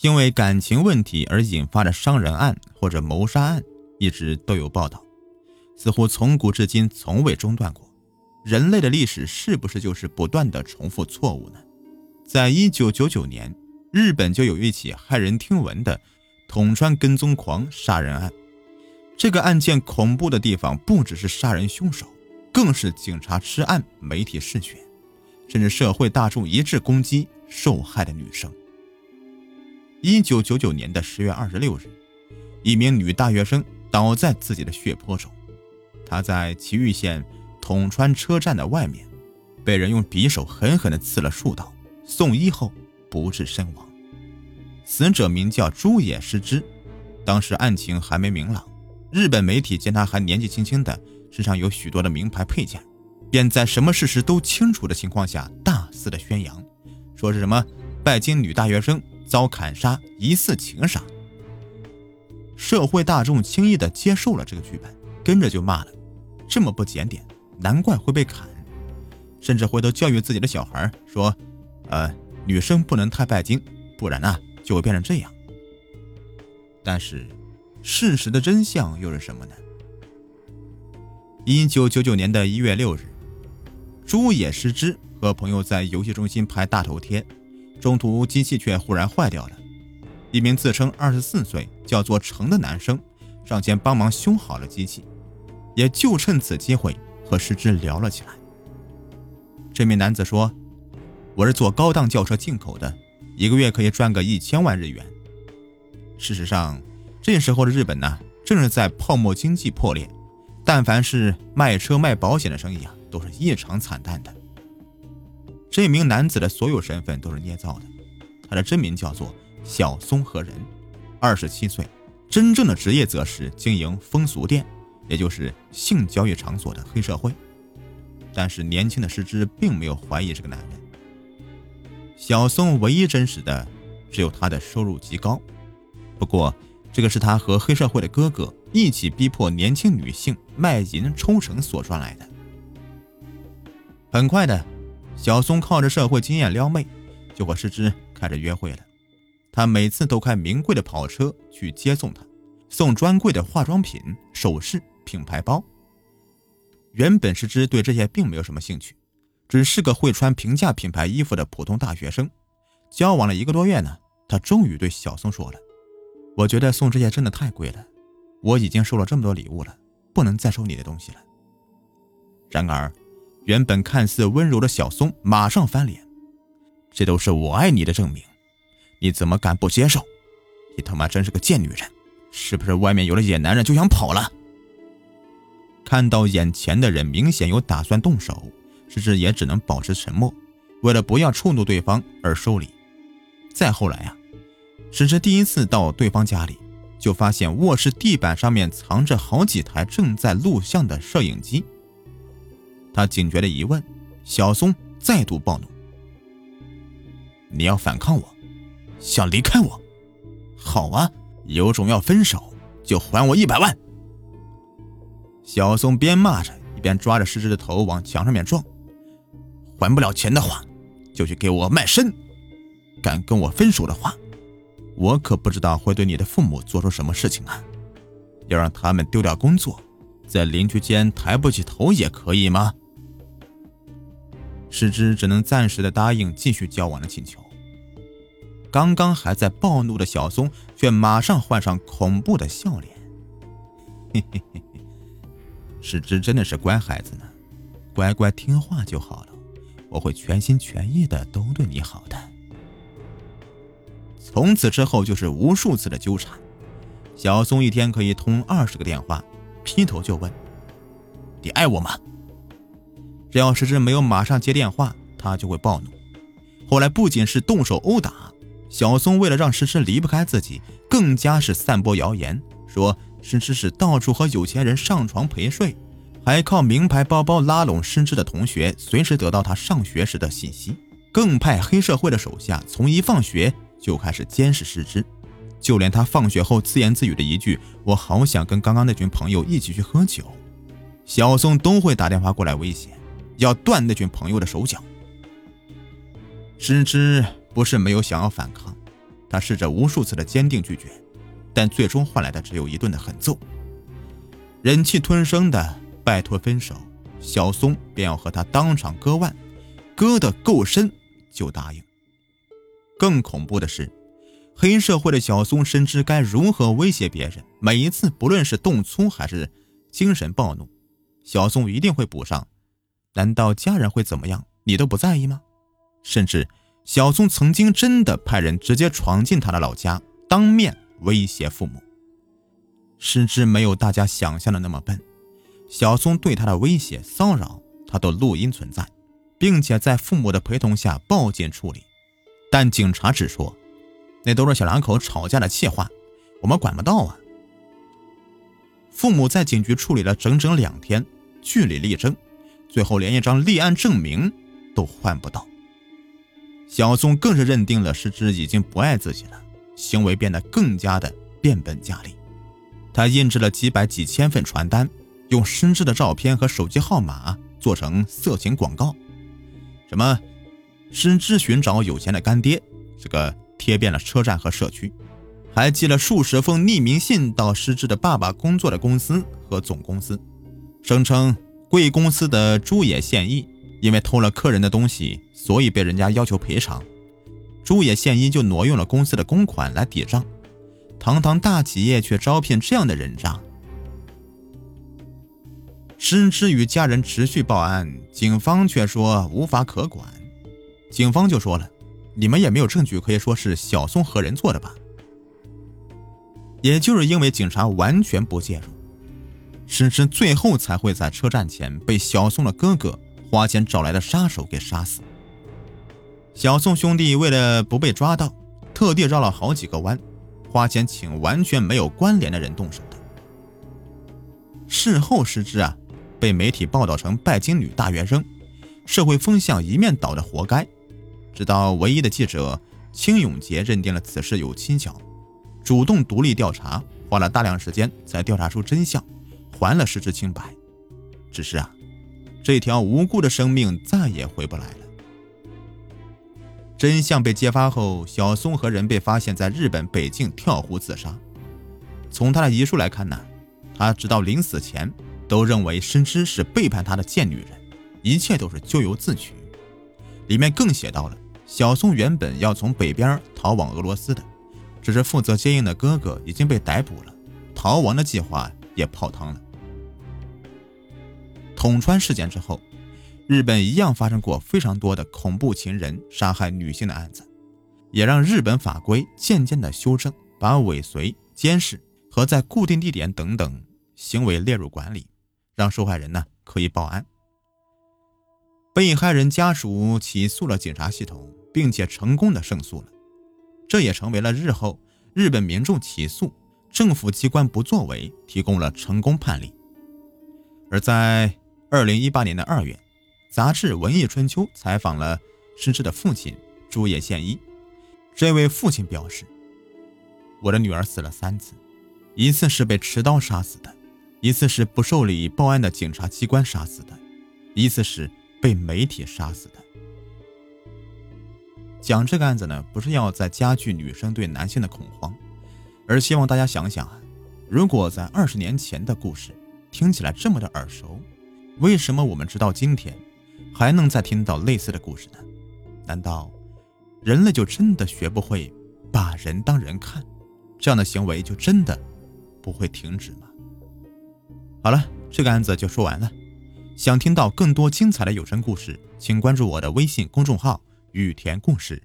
因为感情问题而引发的伤人案或者谋杀案一直都有报道，似乎从古至今从未中断过。人类的历史是不是就是不断的重复错误呢？在一九九九年，日本就有一起骇人听闻的统川跟踪狂杀人案。这个案件恐怖的地方不只是杀人凶手，更是警察吃案、媒体嗜血，甚至社会大众一致攻击受害的女生。一九九九年的十月二十六日，一名女大学生倒在自己的血泊中。她在埼玉县统川车站的外面，被人用匕首狠狠地刺了数刀，送医后不治身亡。死者名叫朱野诗织，当时案情还没明朗。日本媒体见她还年纪轻轻的，身上有许多的名牌配件，便在什么事实都清楚的情况下，大肆的宣扬，说是什么拜金女大学生。遭砍杀，疑似情杀。社会大众轻易的接受了这个剧本，跟着就骂了：“这么不检点，难怪会被砍。”甚至回头教育自己的小孩说：“呃，女生不能太拜金，不然呢就会变成这样。”但是，事实的真相又是什么呢？一九九九年的一月六日，朱野诗织和朋友在游戏中心拍大头贴。中途机器却忽然坏掉了，一名自称二十四岁、叫做程的男生上前帮忙修好了机器，也就趁此机会和师之聊了起来。这名男子说：“我是做高档轿车进口的，一个月可以赚个一千万日元。”事实上，这时候的日本呢，正是在泡沫经济破裂，但凡是卖车卖保险的生意啊，都是异常惨淡的。这名男子的所有身份都是捏造的，他的真名叫做小松和人，二十七岁，真正的职业则是经营风俗店，也就是性交易场所的黑社会。但是年轻的师之并没有怀疑这个男人。小松唯一真实的只有他的收入极高，不过这个是他和黑社会的哥哥一起逼迫年轻女性卖淫抽成所赚来的。很快的。小松靠着社会经验撩妹，就和师之开始约会了。他每次都开名贵的跑车去接送她，送专柜的化妆品、首饰、品牌包。原本师之对这些并没有什么兴趣，只是个会穿平价品牌衣服的普通大学生。交往了一个多月呢，他终于对小松说了：“我觉得送这些真的太贵了，我已经收了这么多礼物了，不能再收你的东西了。”然而。原本看似温柔的小松马上翻脸，这都是我爱你的证明，你怎么敢不接受？你他妈真是个贱女人，是不是外面有了野男人就想跑了？看到眼前的人明显有打算动手，石之也只能保持沉默，为了不要触怒对方而收礼。再后来啊，石之第一次到对方家里，就发现卧室地板上面藏着好几台正在录像的摄影机。他警觉的一问，小松再度暴怒：“你要反抗我，想离开我？好啊，有种要分手就还我一百万！”小松边骂着，一边抓着失之的头往墙上面撞：“还不了钱的话，就去给我卖身！敢跟我分手的话，我可不知道会对你的父母做出什么事情啊！要让他们丢掉工作，在邻居间抬不起头也可以吗？”失之只能暂时的答应继续交往的请求。刚刚还在暴怒的小松，却马上换上恐怖的笑脸。嘿嘿嘿嘿，失之真的是乖孩子呢，乖乖听话就好了，我会全心全意的都对你好的。从此之后就是无数次的纠缠，小松一天可以通二十个电话，劈头就问：“你爱我吗？”只要石之没有马上接电话，他就会暴怒。后来不仅是动手殴打小松，为了让石之离不开自己，更加是散播谣言，说石之是到处和有钱人上床陪睡，还靠名牌包包拉拢石之的同学，随时得到他上学时的信息。更派黑社会的手下从一放学就开始监视石之，就连他放学后自言自语的一句“我好想跟刚刚那群朋友一起去喝酒”，小松都会打电话过来威胁。要断那群朋友的手脚。师之不是没有想要反抗，他试着无数次的坚定拒绝，但最终换来的只有一顿的狠揍。忍气吞声的拜托分手，小松便要和他当场割腕，割得够深就答应。更恐怖的是，黑社会的小松深知该如何威胁别人，每一次不论是动粗还是精神暴怒，小松一定会补上。难道家人会怎么样？你都不在意吗？甚至小松曾经真的派人直接闯进他的老家，当面威胁父母。失之没有大家想象的那么笨，小松对他的威胁骚扰，他都录音存在，并且在父母的陪同下报警处理。但警察只说，那都是小两口吵架的气话，我们管不到啊。父母在警局处理了整整两天，据理力争。最后连一张立案证明都换不到，小松更是认定了师之已经不爱自己了，行为变得更加的变本加厉。他印制了几百几千份传单，用师之的照片和手机号码做成色情广告，什么师之寻找有钱的干爹，这个贴遍了车站和社区，还寄了数十封匿名信到师之的爸爸工作的公司和总公司，声称。贵公司的朱野宪一因为偷了客人的东西，所以被人家要求赔偿。朱野宪一就挪用了公司的公款来抵账。堂堂大企业却招聘这样的人渣。深知与家人持续报案，警方却说无法可管。警方就说了：“你们也没有证据可以说是小松和人做的吧？”也就是因为警察完全不介入。深深最后才会在车站前被小宋的哥哥花钱找来的杀手给杀死。小宋兄弟为了不被抓到，特地绕了好几个弯，花钱请完全没有关联的人动手的。事后失知啊，被媒体报道成拜金女大学生，社会风向一面倒的活该。直到唯一的记者清永杰认定了此事有蹊跷，主动独立调查，花了大量时间才调查出真相。还了失之清白，只是啊，这条无辜的生命再也回不来了。真相被揭发后，小松和人被发现在日本北境跳湖自杀。从他的遗书来看呢，他直到临死前都认为深知是背叛他的贱女人，一切都是咎由自取。里面更写到了，小松原本要从北边逃往俄罗斯的，只是负责接应的哥哥已经被逮捕了，逃亡的计划也泡汤了。统川事件之后，日本一样发生过非常多的恐怖情人杀害女性的案子，也让日本法规渐渐的修正，把尾随、监视和在固定地点等等行为列入管理，让受害人呢可以报案。被害人家属起诉了警察系统，并且成功的胜诉了，这也成为了日后日本民众起诉政府机关不作为提供了成功判例，而在。二零一八年的二月，杂志《文艺春秋》采访了失之的父亲朱野宪一。这位父亲表示：“我的女儿死了三次，一次是被持刀杀死的，一次是不受理报案的警察机关杀死的，一次是被媒体杀死的。”讲这个案子呢，不是要在加剧女生对男性的恐慌，而希望大家想想啊，如果在二十年前的故事听起来这么的耳熟。为什么我们直到今天还能再听到类似的故事呢？难道人类就真的学不会把人当人看，这样的行为就真的不会停止吗？好了，这个案子就说完了。想听到更多精彩的有声故事，请关注我的微信公众号“雨田故事”。